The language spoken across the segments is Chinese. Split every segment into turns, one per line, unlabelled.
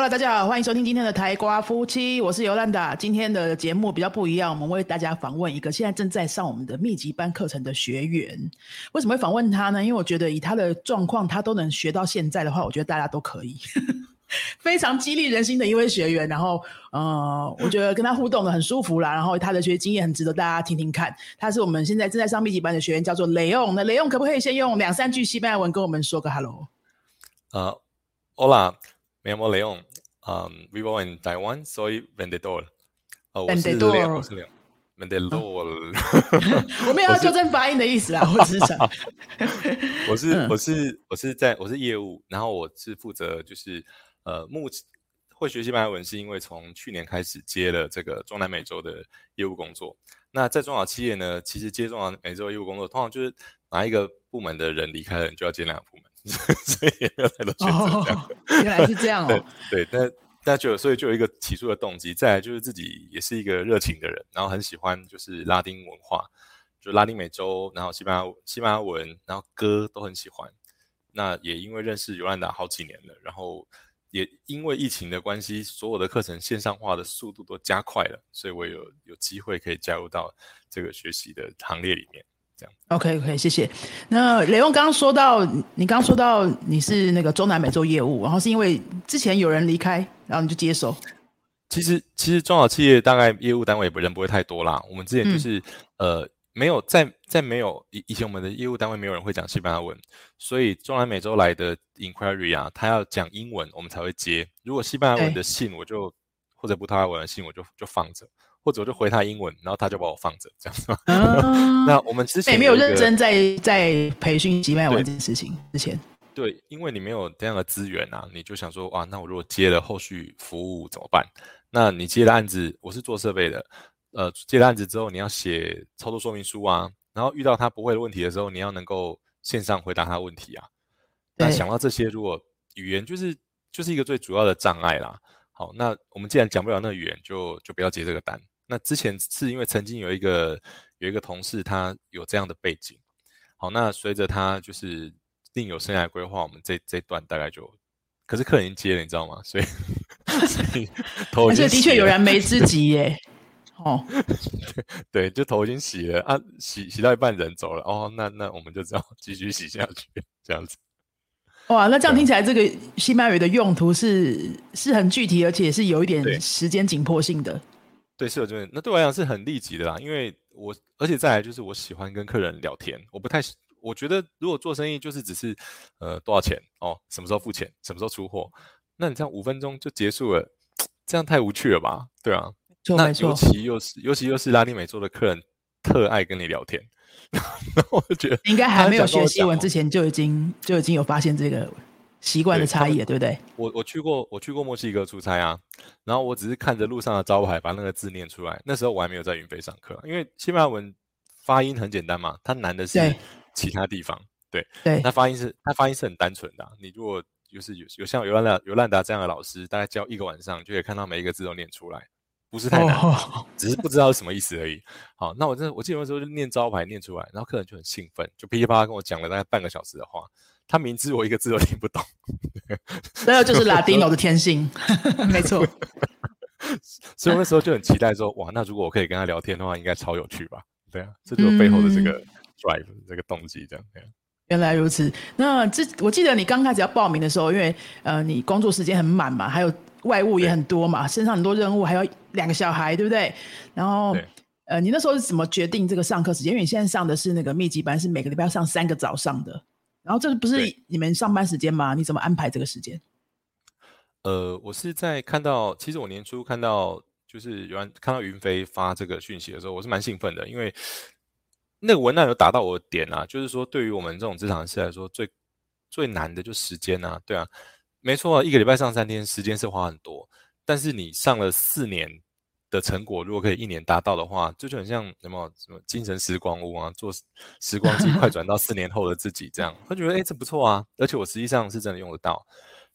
Hello，大家好，欢迎收听今天的台瓜夫妻，我是尤兰达。今天的节目比较不一样，我们为大家访问一个现在正在上我们的密集班课程的学员。为什么会访问他呢？因为我觉得以他的状况，他都能学到现在的话，我觉得大家都可以，非常激励人心的一位学员。然后，呃，我觉得跟他互动的很舒服啦。然后他的学习经验很值得大家听听看。他是我们现在正在上密集班的学员，叫做雷用。那雷用可不可以先用两三句西班牙文跟我们说个 hello？
呃，Hola。Me llamo León. Um, vivo en Taiwán. Soy vendedor.
vendedor.
vendedor.
我没有要纠正发音的意思啊，我只是想。
我是我是我是在我是业务，然后我是负责就是呃目会学西班牙文，是因为从去年开始接了这个中南美洲的业务工作。那在中小企业呢，其实接中南美洲业务工作，通常就是哪一个部门的人离开了，你就要接哪个部门。所以也没有太多选择。
原来是这样
哦。对，但但就所以就有一个起初的动机，再来就是自己也是一个热情的人，然后很喜欢就是拉丁文化，就拉丁美洲，然后西班牙西班牙文，然后歌都很喜欢。那也因为认识尤兰达好几年了，然后也因为疫情的关系，所有的课程线上化的速度都加快了，所以我有有机会可以加入到这个学习的行列里面。
OK，OK，谢谢。那雷翁刚刚说到，你刚刚说到你是那个中南美洲业务，然后是因为之前有人离开，然后你就接手。
其实，其实中小企业大概业务单位人不会太多啦。我们之前就是呃，没有在在没有以以前我们的业务单位没有人会讲西班牙文，所以中南美洲来的 inquiry 啊，他要讲英文，我们才会接。如果西班牙文的信，我就或者葡萄牙文的信，我就就放着。或者我就回他英文，然后他就把我放着，这样子。那我们之前
没有认真在在培训西班牙文这件事情之前，
对，因为你没有这样的资源啊，你就想说，哇，那我如果接了后续服务怎么办？那你接了案子，我是做设备的，呃，接了案子之后，你要写操作说明书啊，然后遇到他不会的问题的时候，你要能够线上回答他问题啊。那想到这些，如果语言就是就是一个最主要的障碍啦。好，那我们既然讲不了那语言，就就不要接这个单。那之前是因为曾经有一个有一个同事，他有这样的背景。好，那随着他就是另有生涯规划，我们这这段大概就，可是客人已经接了，你知道吗？所以 所以头
的确有燃眉之急耶。哦，
对，就头已经洗了啊，洗洗到一半人走了哦，那那我们就这样继续洗下去这样子。
哇，那这样听起来，这个西班牙语的用途是是很具体，而且是有一点时间紧迫性的。
对，是有这边，那对我来讲是很利己的啦，因为我而且再来就是我喜欢跟客人聊天，我不太，我觉得如果做生意就是只是呃多少钱哦，什么时候付钱，什么时候出货，那你这样五分钟就结束了，这样太无趣了吧？对啊，那尤其又是尤其又是拉丁美洲的客人特爱跟你聊天，然后我就觉得
应该还没有学西文之前就已经就已经有发现这个。习惯的差异，对不对？
我我去过，我去过墨西哥出差啊，然后我只是看着路上的招牌，把那个字念出来。那时候我还没有在云飞上课，因为西班牙文发音很简单嘛，它难的是其他地方。对
对，
它发音是它发音是很单纯的。你如果就是有有像尤兰达尤兰达这样的老师，大概教一个晚上就可以看到每一个字都念出来，不是太难，只是不知道是什么意思而已。好，那我真的我记得那时候就念招牌念出来，然后客人就很兴奋，就噼里啪啦跟我讲了大概半个小时的话。他明知我一个字都听不懂，
这个就是拉丁的天性，没错。
所以那时候就很期待说，哇，那如果我可以跟他聊天的话，应该超有趣吧？对啊，这就是背后的这个 drive 这个动机，这样。
原来如此。那这我记得你刚开始要报名的时候，因为呃，你工作时间很满嘛，还有外务也很多嘛，身上很多任务，还有两个小孩，对不对？然后呃，你那时候是怎么决定这个上课时间？因为你现在上的是那个密集班，是每个礼拜要上三个早上的。然后这不是你们上班时间吗？你怎么安排这个时间？
呃，我是在看到，其实我年初看到，就是有人看到云飞发这个讯息的时候，我是蛮兴奋的，因为那个文案有打到我的点啊，就是说对于我们这种职场人士来说，最最难的就时间啊，对啊，没错，一个礼拜上三天，时间是花很多，但是你上了四年。的成果如果可以一年达到的话，这就很像什么什么精神时光屋啊，做时光机快转到四年后的自己这样，他觉得哎这不错啊，而且我实际上是真的用得到，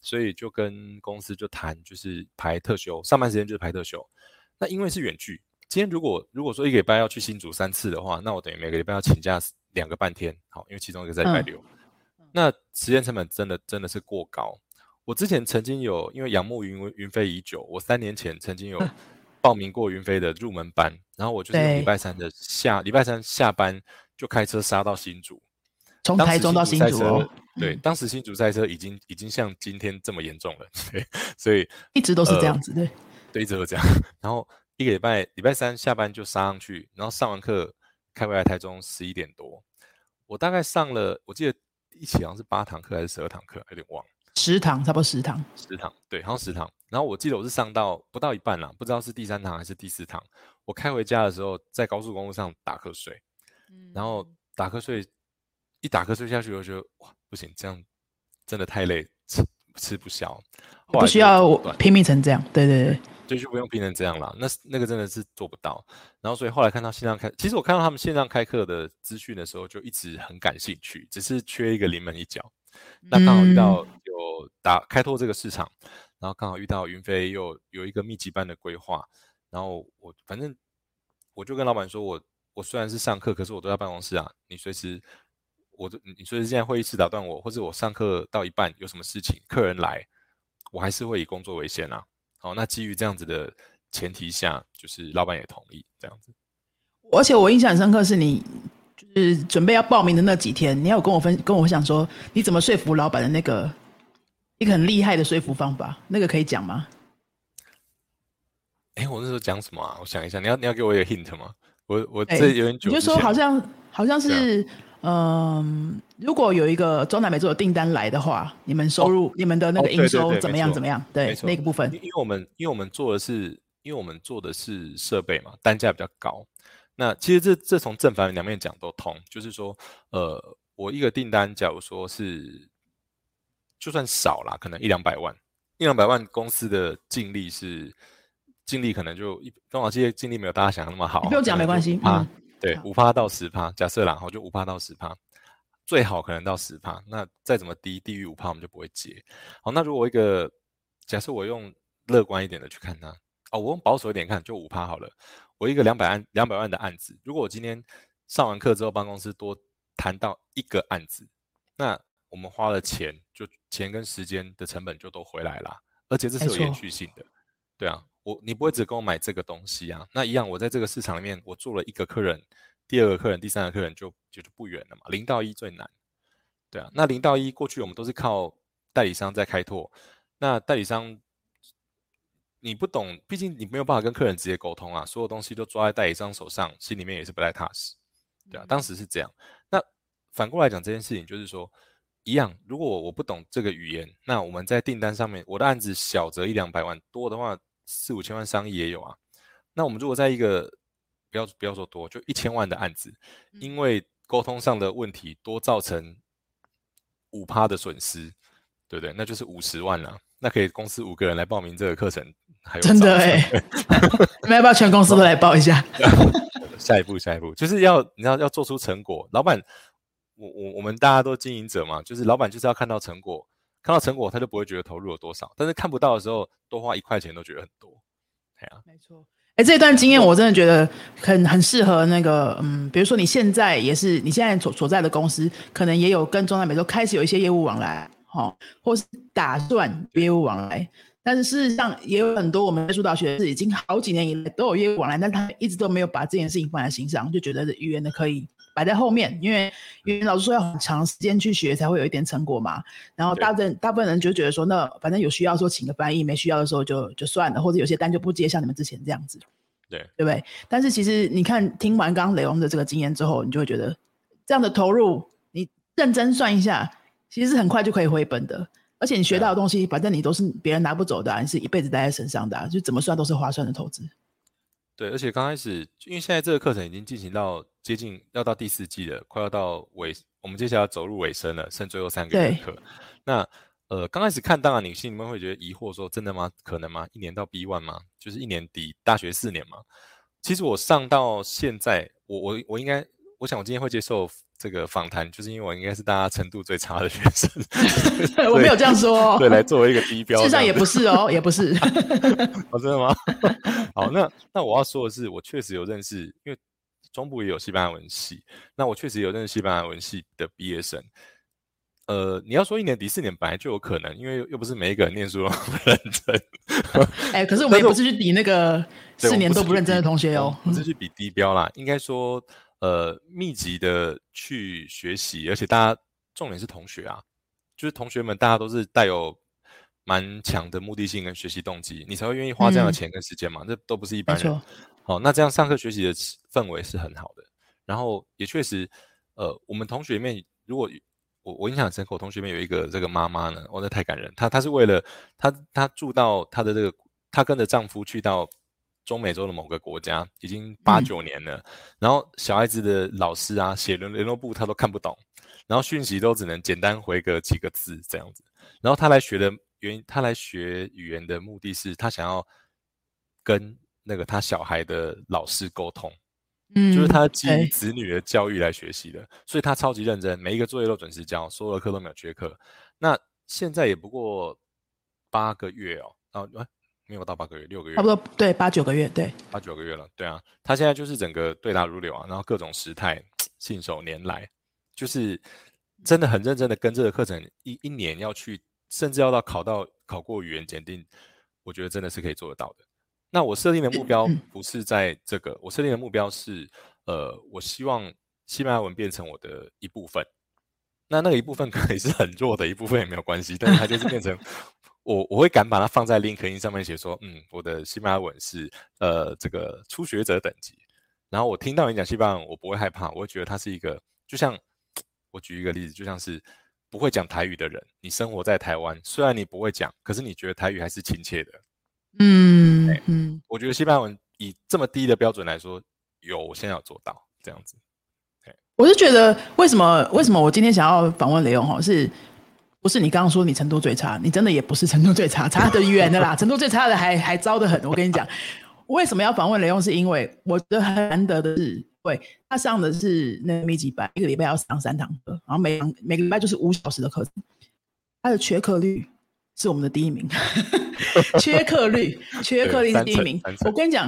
所以就跟公司就谈，就是排特休，上班时间就是排特休。那因为是远距，今天如果如果说一个礼拜要去新竹三次的话，那我等于每个礼拜要请假两个半天，好，因为其中一个在礼拜六，那时间成本真的真的是过高。我之前曾经有因为仰慕云云飞已久，我三年前曾经有报名过云飞的入门班，然后我就是礼拜三的下礼拜三下班就开车杀到新竹，
从台中到新竹哦。
对，当时新竹赛车已经已经像今天这么严重了，对，所以
一直都是这样子，对，
对，一直都这样。然后一个礼拜礼拜三下班就杀上去，然后上完课开回来台中十一点多，我大概上了，我记得一起好像是八堂课还是十二堂课，有点忘。
十堂，差不多食堂。
食堂，对，好像食堂。然后我记得我是上到不到一半啦，不知道是第三堂还是第四堂。我开回家的时候，在高速公路上打瞌睡，嗯然后打瞌睡，一打瞌睡下去，我觉得哇，不行，这样真的太累，吃吃不消。
不需要拼命成这样，对对对，
就就不用拼成这样了。那那个真的是做不到。然后所以后来看到线上开，其实我看到他们线上开课的资讯的时候，就一直很感兴趣，只是缺一个临门一脚。那刚好遇到有打开拓这个市场，然后刚好遇到云飞又有一个密集班的规划，然后我反正我就跟老板说，我我虽然是上课，可是我都在办公室啊，你随时我你随时现在会议室打断我，或者我上课到一半有什么事情，客人来，我还是会以工作为先啊。好，那基于这样子的前提下，就是老板也同意这样子。
而且我印象很深刻是你。就是准备要报名的那几天，你要跟我分跟我讲说你怎么说服老板的那个一个很厉害的说服方法，那个可以讲吗？
哎，我那时候讲什么啊？我想一下，你要你要给我一个 hint 吗？我我这有点久。
你就说好像好像是嗯，如果有一个中南美洲的订单来的话，你们收入你们的那个营收怎么样怎么样？对，那个部分，
因为我们因为我们做的是因为我们做的是设备嘛，单价比较高。那其实这这从正反两面讲都通，就是说，呃，我一个订单，假如说是就算少了，可能一两百万，一两百万公司的净利是净利可能就一中华企业净利没有大家想的那么好，
不用讲没关系，
啊，对，五趴到十趴，假设然后就五趴到十趴，最好可能到十趴，那再怎么低低于五趴我们就不会接。好，那如果一个假设我用乐观一点的去看它，哦，我用保守一点看，就五趴好了。我一个两百案两百万的案子，如果我今天上完课之后，帮公司多谈到一个案子，那我们花了钱，就钱跟时间的成本就都回来了，而且这是有延续性的。对啊，我你不会只跟我买这个东西啊？那一样，我在这个市场里面，我做了一个客人，第二个客人，第三个客人就就不远了嘛。零到一最难。对啊，那零到一过去我们都是靠代理商在开拓，那代理商。你不懂，毕竟你没有办法跟客人直接沟通啊，所有东西都抓在代理商手上，心里面也是不太踏实，对啊，当时是这样。那反过来讲这件事情，就是说一样，如果我不懂这个语言，那我们在订单上面，我的案子小则一两百万，多的话四五千万商亿也有啊。那我们如果在一个不要不要说多，就一千万的案子，因为沟通上的问题多造成五趴的损失，对不对？那就是五十万了。那可以公司五个人来报名这个课程。
还有真的哎，你 们要不要全公司都来报一下？
下一步，下一步就是要你知道要做出成果。老板，我我我们大家都经营者嘛，就是老板就是要看到成果，看到成果他就不会觉得投入有多少，但是看不到的时候，多花一块钱都觉得很多。对啊，
没错。哎，这段经验我真的觉得很很适合那个，嗯，比如说你现在也是你现在所所在的公司，可能也有跟中南美洲开始有一些业务往来，哈，或是打算业务往来。但是事实上也有很多我们接触到学是已经好几年以来都有业务往来，但他一直都没有把这件事情放在心上，就觉得语言的可以摆在后面，因为语言老师说要很长时间去学才会有一点成果嘛。然后大部分大部分人就觉得说，那反正有需要说请个翻译，没需要的时候就就算了，或者有些单就不接，像你们之前这样子，
对
对不对？但是其实你看听完刚刚雷翁的这个经验之后，你就会觉得这样的投入，你认真算一下，其实是很快就可以回本的。而且你学到的东西，反正你都是别人拿不走的，你是一辈子带在身上的，就怎么算都是划算的投资。
对，而且刚开始，因为现在这个课程已经进行到接近要到第四季了，快要到尾，我们接下来走入尾声了，剩最后三个月课。那呃，刚开始看，当然你心里面会觉得疑惑，说真的吗？可能吗？一年到 B one 吗？就是一年底大学四年吗？其实我上到现在，我我我应该，我想我今天会接受。这个访谈就是因为我应该是大家程度最差的学生，
我没有这样说。
对，来作为一个低标，
事实上也不是哦，也不是。
哦，真的吗？好，那那我要说的是，我确实有认识，因为中部也有西班牙文系，那我确实有认识西班牙文系的毕业生。呃，你要说一年抵四年本来就有可能，因为又不是每一个人念书都认真。
哎，可是我们也不是去抵那个四年都不认真的同学哦，
不是去比低标啦。应该说，呃，密集的去学习，而且大家重点是同学啊，就是同学们大家都是带有蛮强的目的性跟学习动机，你才会愿意花这样的钱跟时间嘛。这都不是一般人。好，那这样上课学习的氛围是很好的，然后也确实，呃，我们同学里面如果。我我印象很深刻，我同学里面有一个这个妈妈呢，哇，那太感人。她她是为了她她住到她的这个，她跟着丈夫去到中美洲的某个国家，已经八九年了。然后小孩子的老师啊，写联联络簿他都看不懂，然后讯息都只能简单回个几个字这样子。然后他来学的原因，他来学语言的目的是他想要跟那个他小孩的老师沟通。嗯，就是他基于子女的教育来学习的，所以他超级认真，每一个作业都准时交，所有的课都没有缺课。那现在也不过八个月哦，啊，没有到八个月，六个月，
差不多对，八九个月，对，
八九个月了，对啊。他现在就是整个对答如流啊，然后各种时态信手拈来，就是真的很认真的跟这个课程一一年要去，甚至要到考到考过语言检定，我觉得真的是可以做得到的。那我设定的目标不是在这个，我设定的目标是，呃，我希望西班牙文变成我的一部分。那那个一部分可以是很弱的一部分也没有关系，但是它就是变成我我会敢把它放在 LinkedIn 上面写说，嗯，我的西班牙文是呃这个初学者等级。然后我听到你讲西班牙文，我不会害怕，我会觉得它是一个，就像我举一个例子，就像是不会讲台语的人，你生活在台湾，虽然你不会讲，可是你觉得台语还是亲切的。嗯嗯，我觉得西班牙文以这么低的标准来说，有我现在要做到这样子。
我是觉得为什么为什么我今天想要访问雷勇哈，是不是你刚刚说你程度最差？你真的也不是程度最差，差得远的啦。程度最差的还还糟得很。我跟你讲，为什么要访问雷用？是因为我觉得很难得的是，对他上的是那个密集班，一个礼拜要上三堂课，然后每每个礼拜就是五小时的课程，他的缺课率是我们的第一名。缺课率，缺课率是第一名。我跟你讲，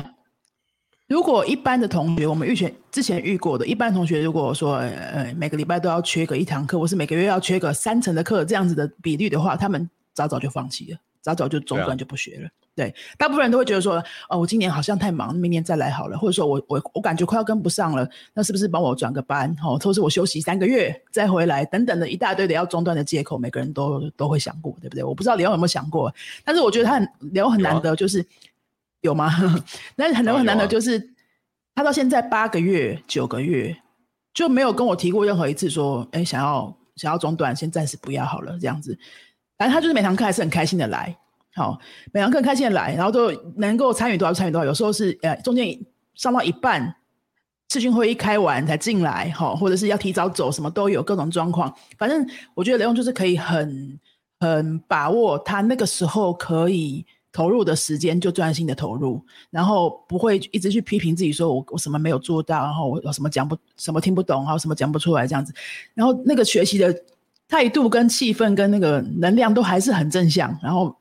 如果一般的同学，我们预选之前遇过的，一般同学如果说呃每个礼拜都要缺个一堂课，或是每个月要缺个三成的课这样子的比率的话，他们早早就放弃了，早早就中断就不学了。对，大部分人都会觉得说，哦，我今年好像太忙，明年再来好了，或者说我我我感觉快要跟不上了，那是不是帮我转个班，哦，或是我休息三个月再回来，等等的一大堆的要中断的借口，每个人都都会想过，对不对？我不知道李欧有没有想过，但是我觉得他很李欧很难得，就是有吗？那很难很难的，就是他到现在八个月、九个月就没有跟我提过任何一次说，哎，想要想要中断，先暂时不要好了这样子，反正他就是每堂课还是很开心的来。好，每堂课开心的来，然后都能够参与多少参与多少。有时候是呃中间上到一半，视讯会议开完才进来，哈，或者是要提早走，什么都有各种状况。反正我觉得雷龙就是可以很很把握他那个时候可以投入的时间，就专心的投入，然后不会一直去批评自己，说我我什么没有做到，然后我有什么讲不什么听不懂，还有什么讲不出来这样子。然后那个学习的态度跟气氛跟那个能量都还是很正向，然后。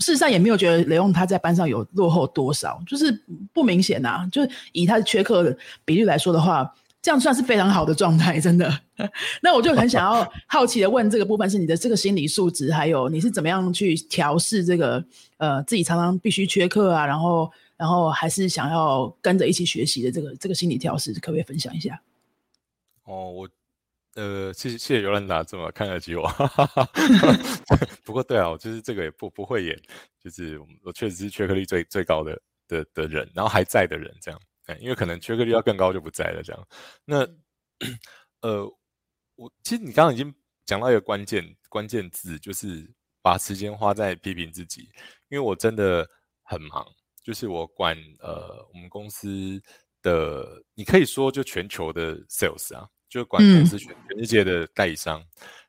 事实上也没有觉得雷翁他在班上有落后多少，就是不明显呐。就是以他的缺课的比例来说的话，这样算是非常好的状态，真的。那我就很想要好奇的问这个部分，是你的这个心理素质，还有你是怎么样去调试这个呃自己常常必须缺课啊，然后然后还是想要跟着一起学习的这个这个心理调试，可不可以分享一下？
哦，我。呃，谢谢谢谢尤兰达这么看得起我，不过对啊，我就是这个也不不会演，就是我确实是缺课率最最高的的的人，然后还在的人这样，因为可能缺课率要更高就不在了这样。那 呃，我其实你刚刚已经讲到一个关键关键字，就是把时间花在批评自己，因为我真的很忙，就是我管呃我们公司的，你可以说就全球的 sales 啊。就管公司全全世界的代理商，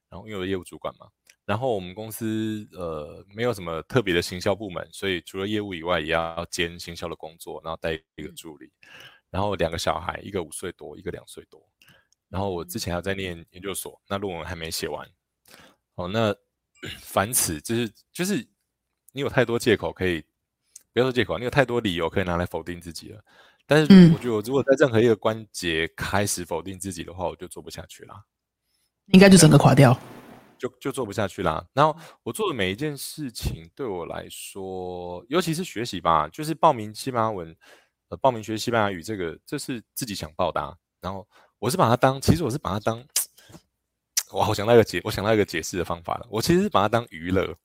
然后因为有业务主管嘛，然后我们公司呃没有什么特别的行销部门，所以除了业务以外，也要兼行销的工作，然后带一个助理，然后两个小孩，一个五岁多，一个两岁多，然后我之前还在念研究所，那论文还没写完，哦，那 凡此就是就是你有太多借口可以，不要说借口，你有太多理由可以拿来否定自己了。但是我觉得，我如果在任何一个关节开始否定自己的话，我就做不下去了。
应该就整个垮掉。
就就做不下去啦。然后我做的每一件事情对我来说，尤其是学习吧，就是报名西班牙文，呃，报名学西班牙语，这个这是自己想报答。然后我是把它当，其实我是把它当，哇，我想到一个解，我想到一个解释的方法了。我其实是把它当娱乐。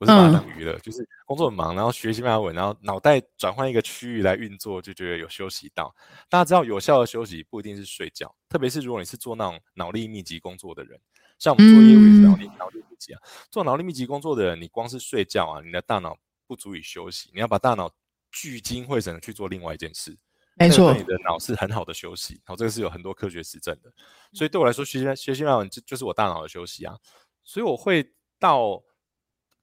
我是把它当娱乐，就是工作很忙，然后学习西班牙文，然后脑袋转换一个区域来运作，就觉得有休息到。大家知道，有效的休息不一定是睡觉，特别是如果你是做那种脑力密集工作的人，像我们做业务也是脑力脑力密集啊。做脑力密集工作的人，你光是睡觉啊，你的大脑不足以休息，你要把大脑聚精会神的去做另外一件事。
没错，
你的脑是很好的休息，好，这个是有很多科学实证的。所以对我来说，学习学习西班牙文就就是我大脑的休息啊。所以我会到。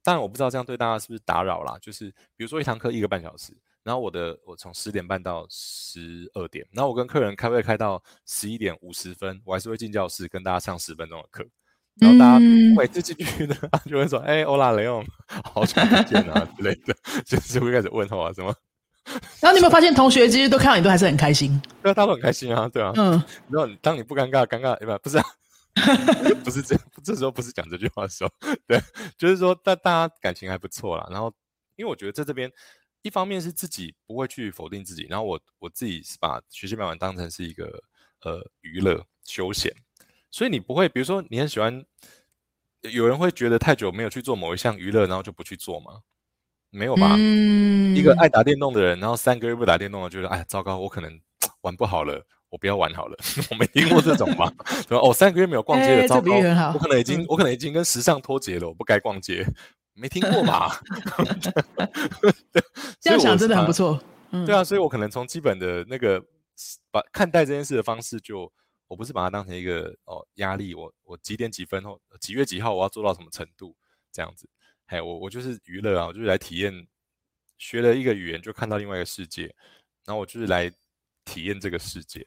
当然我不知道这样对大家是不是打扰啦。就是比如说一堂课一个半小时，然后我的我从十点半到十二点，然后我跟客人开会开到十一点五十分，我还是会进教室跟大家上十分钟的课。然后大家每次进去呢，就会说：“哎，欧拉雷欧，好久不见啊之类的。”就是会开始问候啊什么。
然后你有没有发现同学其实都看到你都还是很开心？
对啊，他都很开心啊，对啊。嗯。然后当你不尴尬，尴尬哎不不是。不是这，这时候不是讲这句话的时候，对，就是说大大家感情还不错啦。然后，因为我觉得在这边，一方面是自己不会去否定自己，然后我我自己是把学习慢慢当成是一个呃娱乐休闲，所以你不会，比如说你很喜欢，有人会觉得太久没有去做某一项娱乐，然后就不去做吗？没有吧？一个爱打电动的人，然后三个月不打电动了，觉得哎糟糕，我可能 玩不好了。我不要玩好了，我没听过这种吗？说哦，三个月没有逛街了，糟糕，我可能已经，我可能已经跟时尚脱节了，我不该逛街，没听过吧？
这样想真的很不错。
对啊，所以我可能从基本的那个把看待这件事的方式，就我不是把它当成一个哦压力，我我几点几分后几月几号我要做到什么程度这样子？哎，我我就是娱乐啊，我就是来体验，学了一个语言就看到另外一个世界，然后我就是来体验这个世界。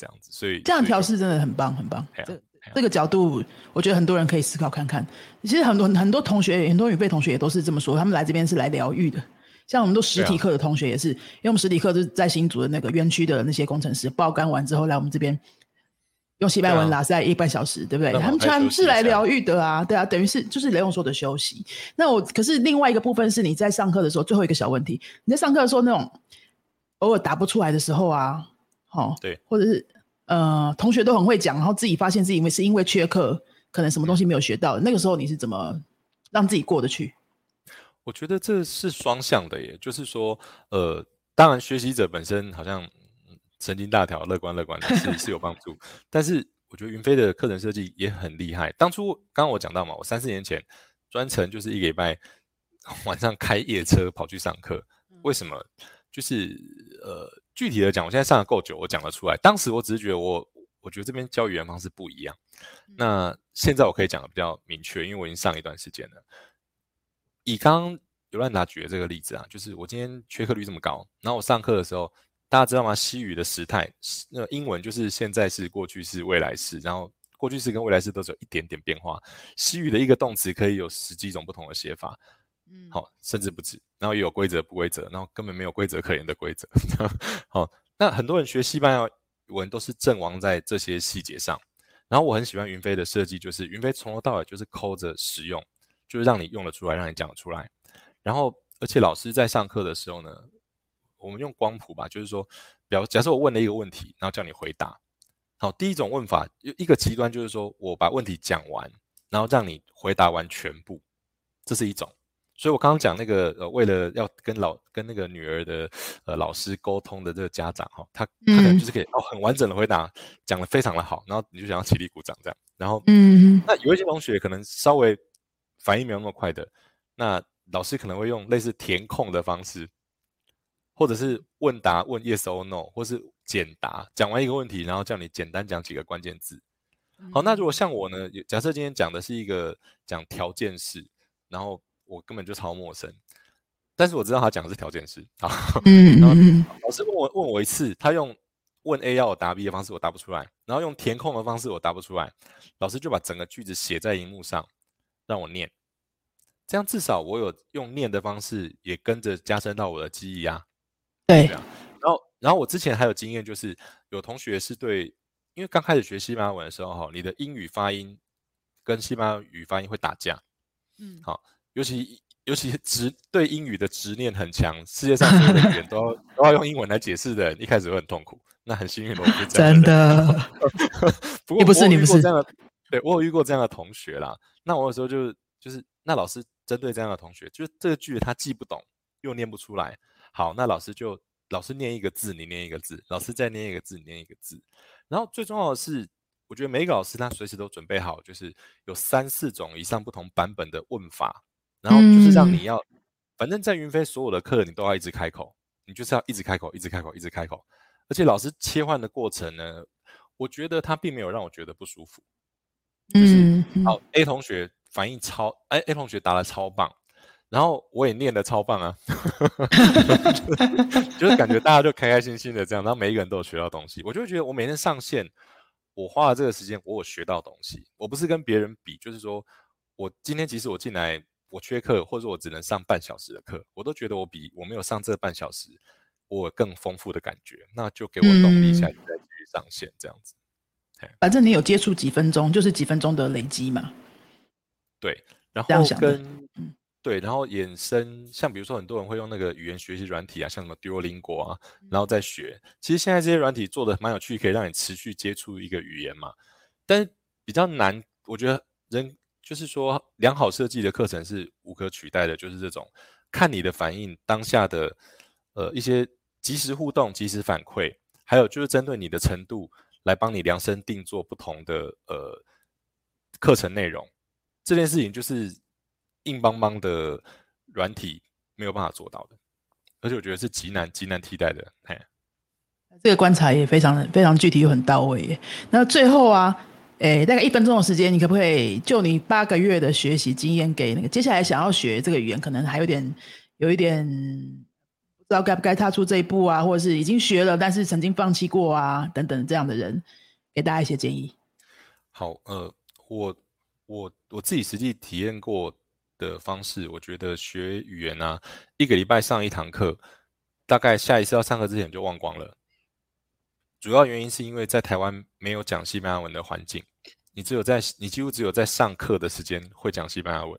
这样子，所以
这样调试真的很棒，很棒。这这个角度，我觉得很多人可以思考看看。其实很多很多同学，很多语费同学也都是这么说，他们来这边是来疗愈的。像我们都实体课的同学也是，因为我们实体课就是在新竹的那个园区的那些工程师爆肝完之后来我们这边用西班牙文拉塞一半小时，对不对？他们全是来疗愈的啊，对啊，等于是就是雷永说的休息。那我可是另外一个部分是你在上课的时候，最后一个小问题，你在上课的时候那种偶尔答不出来的时候啊。好，
对，
或者是呃，同学都很会讲，然后自己发现自己因为是因为缺课，可能什么东西没有学到，那个时候你是怎么让自己过得去？
我觉得这是双向的，耶，就是说，呃，当然学习者本身好像神经大条、乐观乐观的是是有帮助，但是我觉得云飞的课程设计也很厉害。当初刚刚我讲到嘛，我三四年前专程就是一个礼拜晚上开夜车跑去上课，为什么？就是呃。具体的讲，我现在上的够久，我讲得出来。当时我只是觉得我，我觉得这边教语言方式不一样。那现在我可以讲的比较明确，因为我已经上一段时间了。以刚刚尤兰达举的这个例子啊，就是我今天缺课率这么高，然后我上课的时候，大家知道吗？西语的时态，那英文就是现在式、过去式、未来式，然后过去式跟未来式都是有一点点变化。西语的一个动词可以有十几种不同的写法。嗯，好，甚至不止，然后也有规则不规则，然后根本没有规则可言的规则。好，那很多人学西班牙文都是阵亡在这些细节上。然后我很喜欢云飞的设计，就是云飞从头到尾就是抠着使用，就是让你用得出来，让你讲得出来。然后，而且老师在上课的时候呢，我们用光谱吧，就是说，表假设我问了一个问题，然后叫你回答。好，第一种问法，一个极端就是说我把问题讲完，然后让你回答完全部，这是一种。所以，我刚刚讲那个呃，为了要跟老跟那个女儿的呃老师沟通的这个家长哈，他他可能就是可以哦很完整的回答，讲的非常的好，然后你就想要起立鼓掌这样，然后嗯，那有一些同学可能稍微反应没有那么快的，那老师可能会用类似填空的方式，或者是问答问 yes or no，或是简答，讲完一个问题，然后叫你简单讲几个关键字。好，那如果像我呢，假设今天讲的是一个讲条件式，然后我根本就超陌生，但是我知道他讲的是条件式啊。然后老师问我问我一次，他用问 A 要我答 B 的方式，我答不出来，然后用填空的方式，我答不出来。老师就把整个句子写在荧幕上，让我念，这样至少我有用念的方式，也跟着加深到我的记忆啊。
对。
然后，然后我之前还有经验，就是有同学是对，因为刚开始学西班牙文的时候，哈，你的英语发音。跟西班牙语发音会打架。嗯，好，尤其尤其执对英语的执念很强，世界上所有的语言都要 都要用英文来解释的人，一开始会很痛苦。那很幸运，我是
真的。
不过
不是你不是
这样的，对我有遇过这样的同学啦。那我有时候就就是那老师针对这样的同学，就是这个句子他既不懂又念不出来。好，那老师就老师念一个字，你念一个字，老师再念一个字，你念一个字。然后最重要的是，我觉得每一个老师他随时都准备好，就是有三四种以上不同版本的问法，然后就是让你要，反正在云飞所有的课你都要一直开口，你就是要一直开口，一直开口，一直开口。而且老师切换的过程呢，我觉得他并没有让我觉得不舒服。就是好，A 同学反应超，哎，A 同学答的超棒，然后我也念的超棒啊，就是感觉大家就开开心心的这样，然后每一个人都有学到东西，我就觉得我每天上线，我花了这个时间，我有学到东西。我不是跟别人比，就是说我今天即使我进来我缺课，或者我只能上半小时的课，我都觉得我比我没有上这半小时。我更丰富的感觉，那就给我动力，下去再继续上线这样子。
反正你有接触几分钟，就是几分钟的累积嘛。
对，然后跟对，然后衍生，像比如说很多人会用那个语言学习软体啊，像什么 Duolingo 啊，然后再学。其实现在这些软体做的蛮有趣，可以让你持续接触一个语言嘛。但是比较难，我觉得人就是说良好设计的课程是无可取代的，就是这种看你的反应当下的呃一些。及时互动、及时反馈，还有就是针对你的程度来帮你量身定做不同的呃课程内容，这件事情就是硬邦邦的软体没有办法做到的，而且我觉得是极难、极难替代的。嘿，
这个观察也非常非常具体又很到位。耶。那最后啊，诶，大概一分钟的时间，你可不可以就你八个月的学习经验，给那个接下来想要学这个语言，可能还有点有一点。不知道该不该踏出这一步啊，或者是已经学了，但是曾经放弃过啊，等等这样的人，给大家一些建议。
好，呃，我我我自己实际体验过的方式，我觉得学语言啊，一个礼拜上一堂课，大概下一次要上课之前就忘光了。主要原因是因为在台湾没有讲西班牙文的环境，你只有在你几乎只有在上课的时间会讲西班牙文。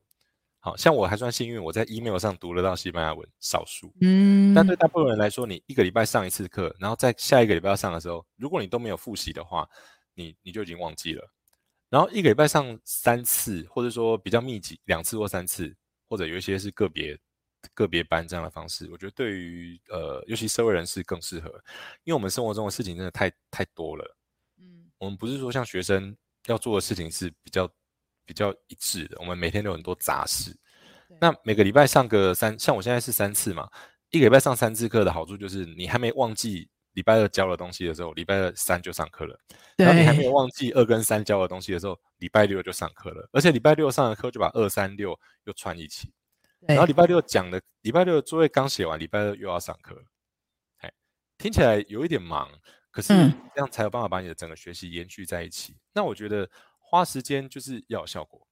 好像我还算幸运，我在 email 上读得到西班牙文，少数。嗯，但对大部分人来说，你一个礼拜上一次课，然后在下一个礼拜要上的时候，如果你都没有复习的话，你你就已经忘记了。然后一个礼拜上三次，或者说比较密集，两次或三次，或者有一些是个别个别班这样的方式，我觉得对于呃，尤其社会人士更适合，因为我们生活中的事情真的太太多了。嗯，我们不是说像学生要做的事情是比较。比较一致的，我们每天都有很多杂事。那每个礼拜上个三，像我现在是三次嘛，一个礼拜上三次课的好处就是，你还没忘记礼拜二教的东西的时候，礼拜二三就上课了。然后你还没有忘记二跟三教的东西的时候，礼拜六就上课了。而且礼拜六上的课就把二三六又串一起。然后礼拜六讲的，礼拜六的作业刚写完，礼拜二又要上课。哎，听起来有一点忙，可是这样才有办法把你的整个学习延续在一起。那我觉得。花时间就是要有效果，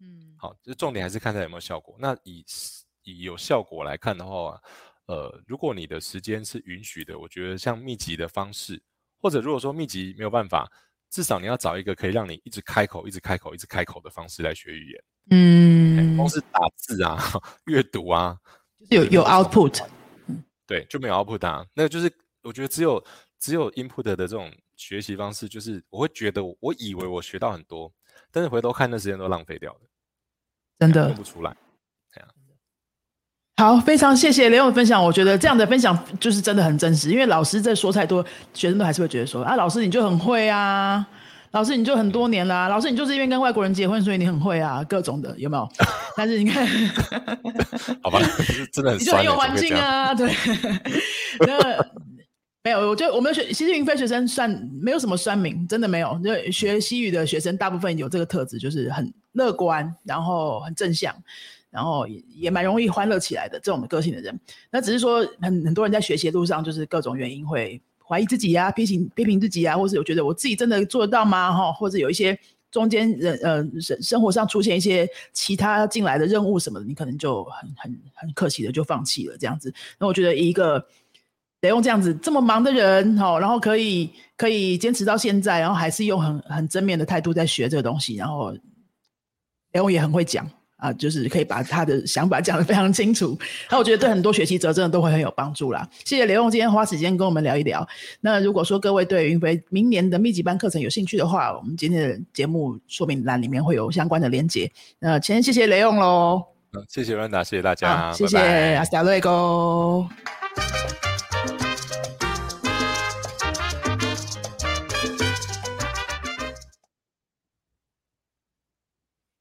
嗯，好，就重点还是看它有没有效果。那以以有效果来看的话，呃，如果你的时间是允许的，我觉得像密集的方式，或者如果说密集没有办法，至少你要找一个可以让你一直开口、一直开口、一直开口的方式来学语言。嗯，光是打字啊、阅读啊，
有有 output，
对，就没有 output 啊。那个就是我觉得只有只有 input 的这种。学习方式就是，我会觉得我以为我学到很多，但是回头看那时间都浪费掉了，
真的
用不出来。
好，非常谢谢雷勇分享，我觉得这样的分享就是真的很真实，因为老师在说太多，学生都还是会觉得说啊，老师你就很会啊，老师你就很多年啦，老师你就是因为跟外国人结婚，所以你很会啊，各种的有没有？但是你看，
好吧，真的很，
你就很有环境啊，对，那。没有，我觉得我们学其实云飞学生算没有什么酸名，真的没有。就学西语的学生，大部分有这个特质，就是很乐观，然后很正向，然后也也蛮容易欢乐起来的这种个性的人。那只是说，很很多人在学习的路上，就是各种原因会怀疑自己啊，批评批评自己啊，或是我觉得我自己真的做得到吗？哈，或者有一些中间人呃生生活上出现一些其他进来的任务什么的，你可能就很很很可惜的就放弃了这样子。那我觉得一个。得用这样子这么忙的人，哈，然后可以可以坚持到现在，然后还是用很很正面的态度在学这个东西，然后勇也很会讲。啊，就是可以把他的想法讲得非常清楚，那我觉得对很多学习者真的都会很有帮助啦。谢谢雷勇今天花时间跟我们聊一聊。那如果说各位对云飞明年的密集班课程有兴趣的话，我们今天的节目说明栏里面会有相关的连接。那先谢谢雷勇喽，
谢谢 Randa，谢谢大家，
谢谢阿斯达瑞哥。